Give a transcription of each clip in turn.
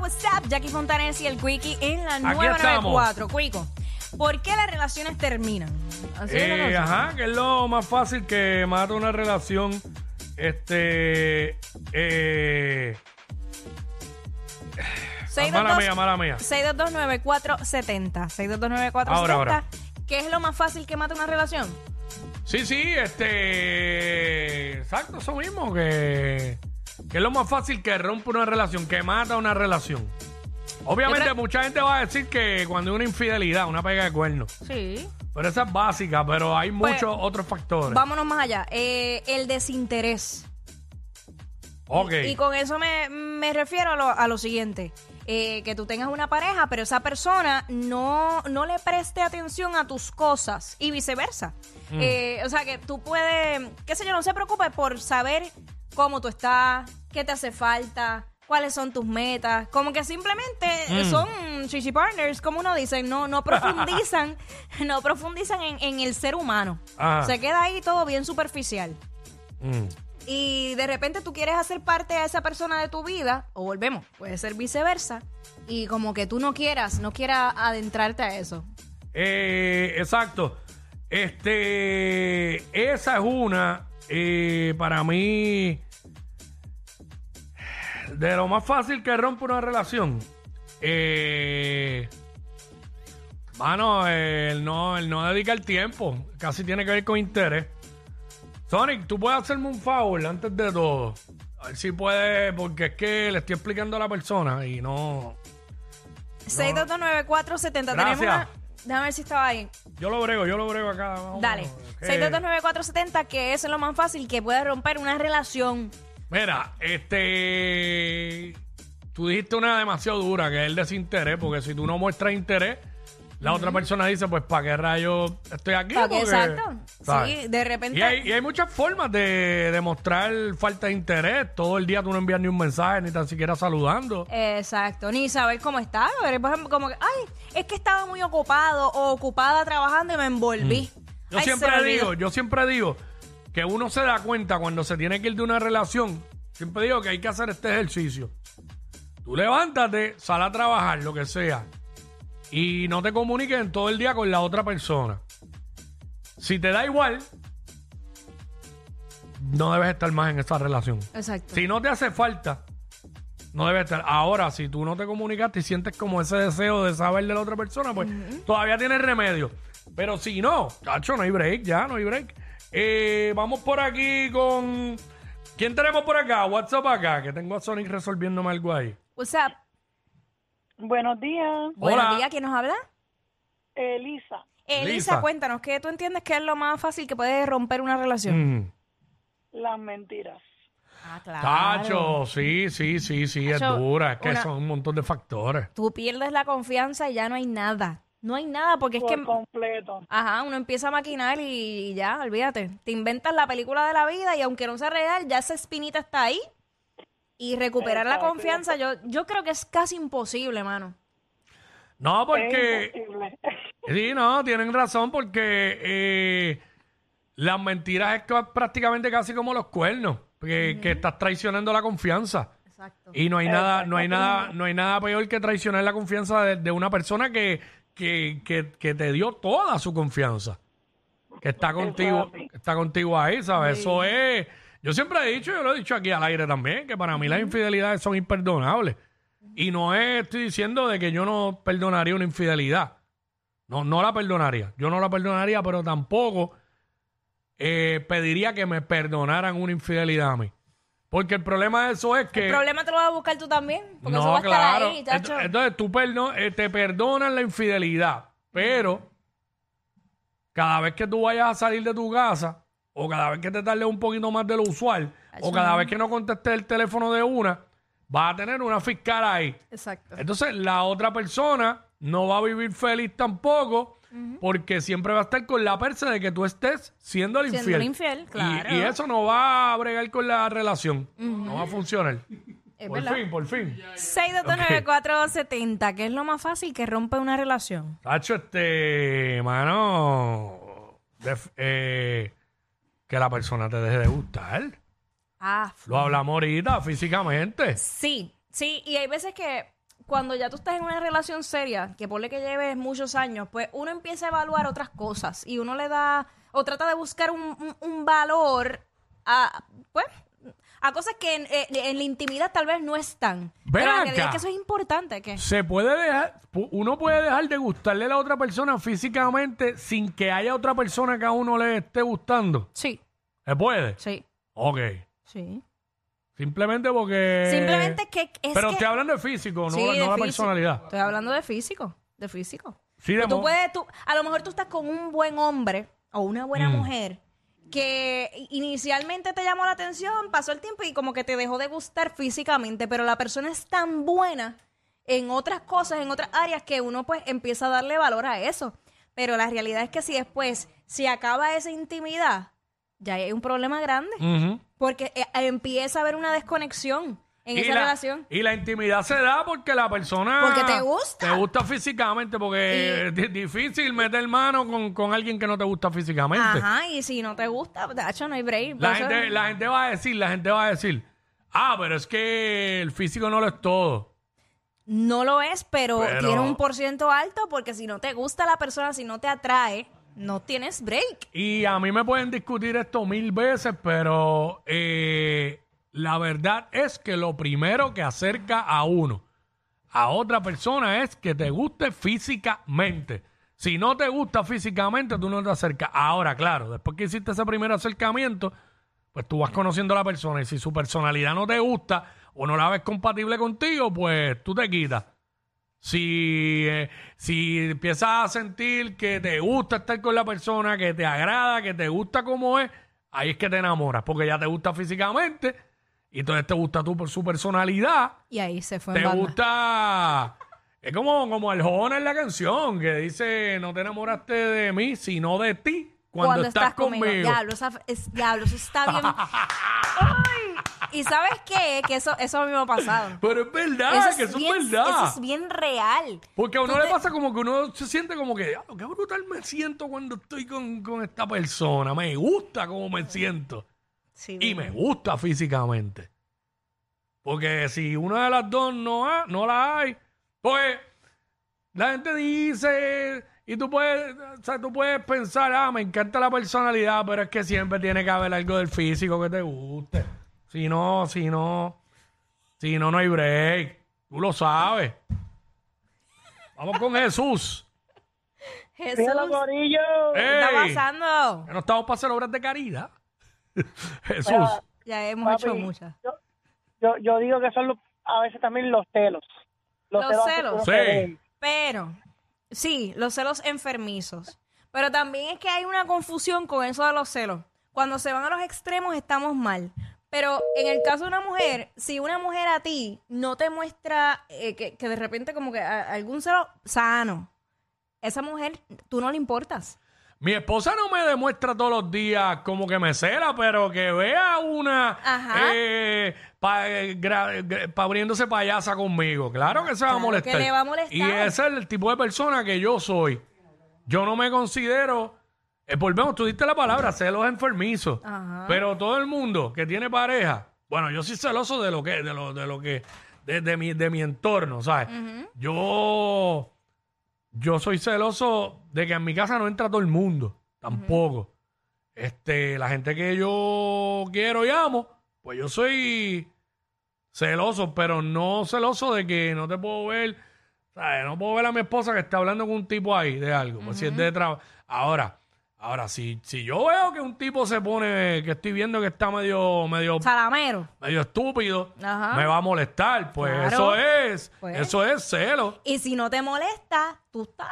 What's up? Jackie Fontanes y el Quickie en la Aquí estamos. 994. Quico, ¿por qué las relaciones terminan? Así es la Eh, cosa. ajá, que es lo más fácil que mata una relación. Este. Eh, mala mía, mala mía. 6229470. 6229470. Ahora, ahora. ¿Qué es lo más fácil que mata una relación? Sí, sí, este. Exacto, eso mismo. Que, que es lo más fácil que rompe una relación, que mata una relación. Obviamente, Yo creo- mucha gente va a decir que cuando hay una infidelidad, una pega de cuerno. Sí. Pero esa es básica, pero hay Pues, muchos otros factores. Vámonos más allá. Eh, el desinterés. ok. Y con eso me, me refiero a lo, a lo siguiente. Eh, que tú tengas una pareja, pero esa persona no, no le preste atención a tus cosas y viceversa. Mm. Eh, o sea, que tú puedes, qué sé yo, no se preocupe por saber cómo tú estás, qué te hace falta, cuáles son tus metas. Como que simplemente Mm. son chichi partners, como uno dice, no, no profundizan, no profundizan en, en el ser humano. Ajá. Se queda ahí todo bien superficial Mm. y de repente tú quieres hacer parte a esa persona de tu vida, o volvemos, puede ser viceversa, y como que tú no quieras, no quieras adentrarte a eso. Eh, exacto. Este, esa es una, eh, para mí, de lo más fácil que rompe una relación. Eh, mano, el no, el no dedicar tiempo, casi tiene que ver con interés. Sonic, tú puedes hacerme un favor antes de todo. A ver si puedes, porque es que le estoy explicando a la persona y no. 6229470, tenemos Gracias. una... Déjame ver si estaba ahí. Yo lo brego, yo lo brego acá. Vamos, Dale. que- 6229470, que es lo más fácil que puede romper una relación. Mira, este. Tú dijiste una demasiado dura, que es el desinterés, porque si tú no muestras interés, la otra persona dice, pues, ¿para qué rayos estoy aquí? Porque, exacto. ¿sabes? Sí, de repente- Y hay, y hay muchas formas de demostrar falta de interés. Todo el día tú no envías ni un mensaje, ni tan siquiera saludando. Exacto, ni saber cómo está. Por ejemplo, como que, ay, es que estaba muy ocupado o ocupada trabajando y me envolví. Yo Ay, se siempre me olvidó. digo, yo siempre digo que uno se da cuenta cuando se tiene que ir de una relación. Siempre digo que hay que hacer este ejercicio. Tú levántate, sal a trabajar, lo que sea, y no te comuniques en todo el día con la otra persona. Si te da igual, no debes estar más en esa relación. Exacto. Si no te hace falta, no debes estar. Ahora, si tú no te comunicaste y sientes como ese deseo de saber de la otra persona, pues todavía tienes remedio. Pero si no, cacho, no hay break, ya, no hay break. Eh, vamos por aquí con. ¿Quién tenemos por acá? WhatsApp acá, que tengo a Sonic resolviéndome algo ahí. What's up? Buenos días, Buenos días, ¿quién nos habla? Elisa. Elisa, cuéntanos, ¿qué tú entiendes que es lo más fácil que puede romper una relación? Mm. Las mentiras. Ah, Tacho, sí, sí, sí, sí, es dura. Es que una- son un montón de factores. Tú pierdes la confianza y ya no hay nada. No hay nada porque es que, completo. ajá, uno empieza a maquinar y, y ya, olvídate. Te inventas la película de la vida y aunque no sea real, ya esa espinita está ahí. Y recuperar la confianza, yo, yo creo que es casi imposible, mano. No, porque. Es imposible. Sí, no, tienen razón porque eh, las mentiras es ca- prácticamente casi como los cuernos, que, que estás traicionando la confianza. Exacto. Y no hay nada, no hay nada, no hay nada peor que traicionar la confianza de, de una persona que, que, que, que te dio toda su confianza. Que está contigo, que está contigo ahí, ¿sabes? Eso es. Yo siempre he dicho, yo lo he dicho aquí al aire también, que para mí las infidelidades son imperdonables. Y no es- estoy diciendo de que yo no perdonaría una infidelidad. No, no la perdonaría. Yo no la perdonaría, pero tampoco eh, pediría que me perdonaran una infidelidad a mí. Porque el problema de eso es que... El problema te lo vas a buscar tú también. Porque eso no, va a estar ahí, chacho. Ent- Entonces tú perdo- eh, te perdonan la infidelidad, pero cada vez que tú vayas a salir de tu casa, o cada vez que te tardes un poquito más de lo usual, o cada vez que no contestes el teléfono de una, vas a tener una fiscal ahí. Exacto. Entonces la otra persona no va a vivir feliz tampoco, porque siempre va a estar con la persa de que tú estés siendo el Siendo infiel. el infiel, claro. Y, eso no va a bregar con la relación. No va a funcionar. Es por verdad. fin, por fin. 6229470, que es lo más fácil que rompe una relación. Tacho, este, mano, eh, que la persona te deje de gustar. Ah, Lo hablamos ahorita físicamente. Sí, sí, y hay veces que cuando ya tú estás en una relación seria, que ponle que lleves muchos años, pues uno empieza a evaluar otras cosas y uno le da o trata de buscar un, un- un valor a, pues, a cosas que en, en- en la intimidad tal vez no están. Ven Pero acá. que eso es importante, que Se puede dejar, uno puede dejar de gustarle a la otra persona físicamente sin que haya otra persona que a uno le esté gustando. sí, ¿Se puede? sí, Ok. sí. Simplemente porque... Simplemente que es Pero que estoy hablando de físico, no, Sí, no de la físico. personalidad. Estoy hablando de físico, de físico. Sí, de Tú mo- puedes, tú, a lo mejor tú estás con un buen hombre o una buena Mm. mujer que inicialmente te llamó la atención, pasó el tiempo y como que te dejó de gustar físicamente, pero la persona es tan buena en otras cosas, en otras áreas, que uno pues empieza a darle valor a eso. Pero la realidad es que si después se acaba esa intimidad, ya hay un problema grande, porque eh, empieza a haber una desconexión en esa la, relación. Y la intimidad se da porque la persona... Porque te gusta. Te gusta físicamente, porque es di- difícil meter mano con, con alguien que no te gusta físicamente. Ajá, y si no te gusta, de hecho no hay break. La eso- gente, la gente va a decir, la gente va a decir, ah, pero es que el físico no lo es todo. No lo es, pero, Pero- tiene un por ciento alto porque si no te gusta la persona, si no te atrae, no tienes break. Y a mí me pueden discutir esto mil veces, pero eh, la verdad es que lo primero que acerca a uno a otra persona es que te guste físicamente. Si no te gusta físicamente, tú no te acercas. Ahora, claro, después que hiciste ese primer acercamiento, pues tú vas conociendo a la persona y si su personalidad no te gusta o no la ves compatible contigo, pues tú te quitas. Si, eh, si empiezas a sentir que te gusta estar con la persona, que te agrada, que te gusta como es, ahí es que te enamoras, porque ya te gusta físicamente y entonces te gusta tú por su personalidad, Y ahí se fue te en banda. gusta... Es como, como el joven en la canción que dice, no te enamoraste de mí, sino de ti cuando, estás, conmigo. Diablo, esa- es- diablo, eso está bien. Ay, Y sabes qué? Que eso, eso a mí me ha pasado. Pero es verdad, Eso que eso bien, es verdad. eso es bien real. Porque a uno Tú le te- pasa como que uno se siente como que, "Diablo, qué brutal me siento cuando estoy con, con esta persona. Me gusta cómo me siento. Sí, Y me gusta físicamente. Porque si una de las dos no, ha- no la hay, pues la gente dice, y tú puedes, o sea, tú puedes pensar, ah, me encanta la personalidad, pero es que siempre tiene que haber algo del físico que te guste. Si no, si no, si no, no hay break. Tú lo sabes. Vamos con Jesús. Jesús, Corillo. ¿qué está ¡Ey! pasando? No estamos para hacer obras de caridad. Jesús. Mira, Ya hemos papi, hecho muchas. Yo, yo, yo digo que son los- a veces también los celos. Los hacen celos. que uno Sí. dé. Pero, sí, los celos enfermizos. Pero también es que hay una confusión con eso de los celos. Cuando se van a los extremos estamos mal. Pero en el caso de una mujer, si una mujer a ti no te muestra eh, que, que de repente como que a- algún celo sano, esa mujer, tú no le importas. Mi esposa no me demuestra todos los días como que me cela, pero que vea una Ajá. eh, pa- eh, gra- gra- pa- abriéndose payasa conmigo. Claro que se va a Claro molestar. que le va a molestar. Y ese es el tipo de persona que yo soy. Yo no me considero, eh, volvemos, tú diste la palabra, celos enfermizos. Ajá. Pero todo el mundo que tiene pareja, bueno, yo soy celoso de lo que, de lo, de lo que, de, de mi, de mi entorno, ¿sabes? Yo, yo soy celoso de que en mi casa no entra todo el mundo, tampoco. Este, la gente que yo quiero y amo, pues yo soy celoso, pero no celoso de que no te puedo ver, ¿sabes? No puedo ver a mi esposa que está hablando con un tipo ahí de algo, pues si es de trabajo. Ahora, ahora, si, si yo veo que un tipo se pone, que estoy viendo que está medio, medio, Salamero. medio estúpido, Ajá. me va a molestar, pues Claro. eso es, Pues. eso es celo. Y si no te molesta, tú estás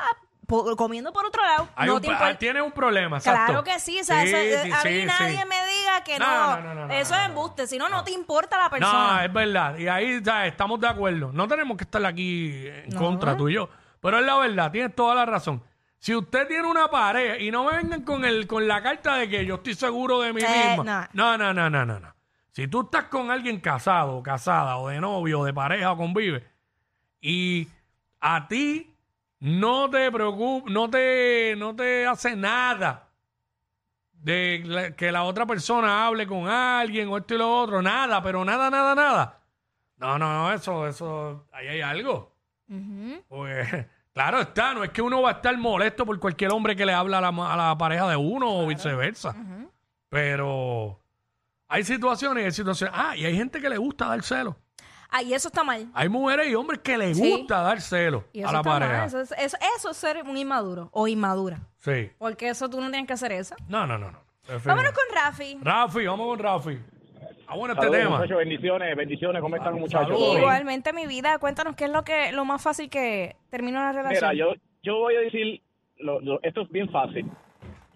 po- comiendo por otro lado. Hay no un te pro- importa. tiene un problema, exacto. Claro que sí, o sea, eso- eh, a mí sí, nadie sí. me diga que No, no. no, no, no, no, eso no, es no. embuste, si no, no te importa la No, persona. es verdad. Y ahí ¿sabes? estamos de acuerdo. No tenemos que estar aquí en No. contra tú y yo. Pero es la verdad, tienes toda la razón. Si usted tiene una pareja y no me vengan con el con la carta de que yo estoy seguro de mí Eh, misma. No, no, no, no, no, no. Si tú estás con alguien casado, o casada, o de novio, o de pareja, o convive, y a ti no te preocupa, no te, no te hace nada de la- que la otra persona hable con alguien o esto y lo otro, nada, pero nada, nada, nada. No, no, no, eso, eso, ahí hay algo. Ujú. Pues, claro está, no es que uno va a estar molesto por cualquier hombre que le habla a la, ma- a la pareja de uno o viceversa. Pero hay situaciones y hay situaciones. Ah, y hay gente que le gusta dar celo. Ah, y eso está mal. Hay mujeres y hombres que le Sí. gusta dar celo Y eso a la está pareja. mal. Eso es, eso, eso es ser un inmaduro o inmadura. Sí. Porque eso tú no tienes que hacer eso. No, no, no, no. Vámonos con Rafi. Rafi, vamos con Rafi. Bueno, este Saludos, tema. muchachos, bendiciones, bendiciones, ¿cómo están muchachos? Igualmente, mi vida, cuéntanos qué es lo que lo más fácil que termina una relación. Mira, yo, yo voy a decir, lo- lo- esto es bien fácil.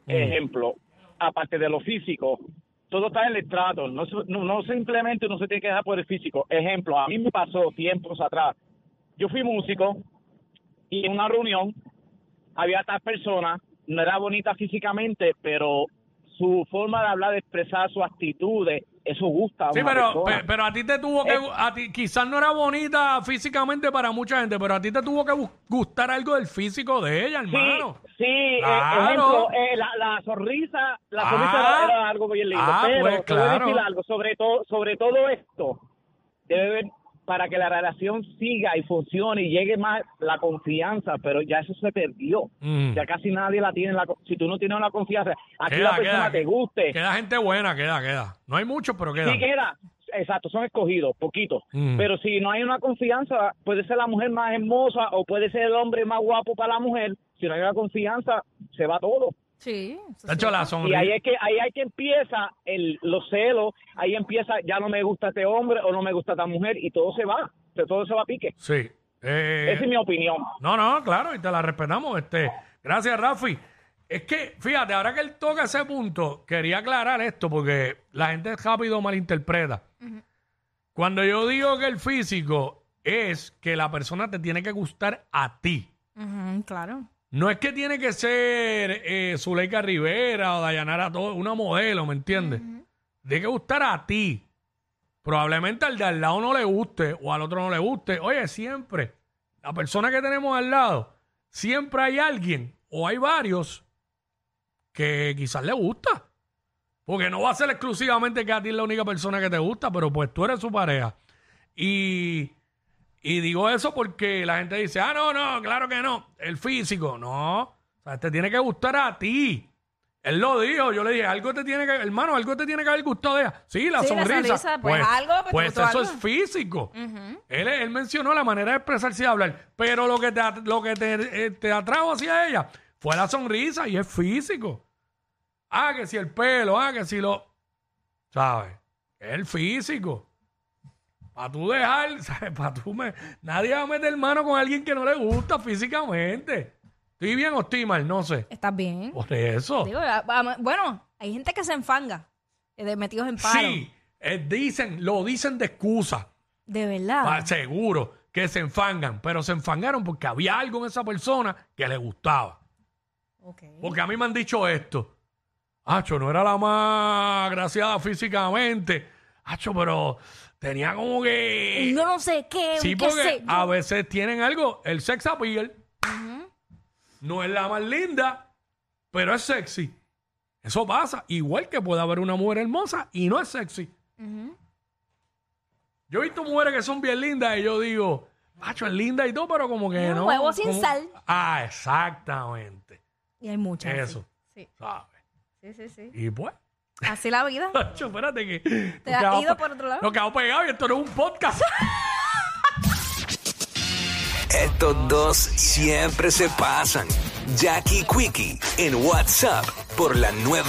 Ejemplo, aparte de lo físico, todo está en el estrato, no, se- no, no simplemente uno se tiene que dejar por el físico. Ejemplo, a mí me pasó tiempos atrás, yo fui músico y en una reunión había tal persona, no era bonita físicamente, pero su forma de hablar, de expresar sus actitudes, eso gusta a Sí, una pero, persona. pe- pero a ti te tuvo que, Eh. a ti, quizás no era bonita físicamente para mucha gente, pero a ti te tuvo que bu- gustar algo del físico de ella, hermano. Sí, sí, eh, Claro. ejemplo, eh, la, la sonrisa, la Ah. sonrisa era, era algo bien lindo. Ah, pero pues, te voy a claro. decir algo, sobre todo, sobre todo esto, debe haber, para que la relación siga y funcione y llegue más la confianza, pero ya eso se perdió. Mm. Ya casi nadie la tiene, la, si tú no tienes la confianza, a ti Queda, la persona queda. te guste, Queda gente buena, queda, queda. No hay muchos, pero queda. sí queda. Exacto, son escogidos, poquitos. Mm. Pero si no hay una confianza, puede ser la mujer más hermosa o puede ser el hombre más guapo para la mujer. Si no hay una confianza, se va todo. Sí. eso De hecho, sí. la Y sonrisa. ahí es que ahí hay que empieza el, los celos, ahí empieza ya no me gusta este hombre o no me gusta esta mujer y todo se va, todo se va a pique. Sí. Eh, Esa es mi opinión. No, no, claro, y te la respetamos. Este, gracias, Rafi. Es que, fíjate, ahora que él toca ese punto, quería aclarar esto porque la gente rápido malinterpreta. Cuando yo digo que el físico es que la persona te tiene que gustar a ti. Claro. No es que tiene que ser eh, Zuleika Rivera o Dayanara, todo, una modelo, ¿me entiendes? Tiene que gustar a ti. Probablemente al de al lado no le guste o al otro no le guste. Oye, siempre, la persona que tenemos al lado, siempre hay alguien o hay varios que quizás le gusta. Porque no va a ser exclusivamente que a ti es la única persona que te gusta, pero pues tú eres su pareja. Y, y digo eso porque la gente dice, ah, no, no, claro que no. El físico, no. O sea, te tiene que gustar a ti. Él lo dijo, yo le dije, algo te tiene que, hermano, algo te tiene que haber gustado de ella. Sí, la Sí, la sonrisa. sonrisa, pues, algo, pues, pues eso algo. es físico. Él, él mencionó la manera de expresarse y hablar, pero lo que te, lo que te, eh, te atrajo hacia ella fue la sonrisa y es físico. Ah, que si el pelo, ah, que si lo... ¿Sabes? Es el físico. Para tú dejar, ¿sabes? Para tú me... Nadie va a meter mano con alguien que no le gusta físicamente. ¿Estoy bien o estoy mal? No sé. ¿Estás bien? Por eso. Digo, a- a- bueno, hay gente que se enfanga eh, de metidos en paro. Sí, eh, dicen, lo dicen de excusa. De verdad. Pa- seguro que se enfangan, pero se enfangaron porque había algo en esa persona que le gustaba. Ok. Porque a mí me han dicho esto. Hacho, no era la más graciada físicamente. Hacho, pero tenía como que... Yo no sé qué. Sí, qué porque sé yo. a veces tienen algo, el sex appeal. No es la más linda, pero es sexy. Eso pasa. Igual que puede haber una mujer hermosa y no es sexy. Yo he visto mujeres que son bien lindas y yo digo, macho, es linda y todo, pero como que Un no. huevo sin como- sal. Ah, exactamente. Y hay muchas. Eso. Sí, ¿Sabes? sí, sí. sí. Y pues, Así la vida. Espérate que. Te has ido por otro lado? Nos quedamos pegados y esto no es un podcast. Estos dos siempre se pasan. Jackie Quickie en WhatsApp por la nueva.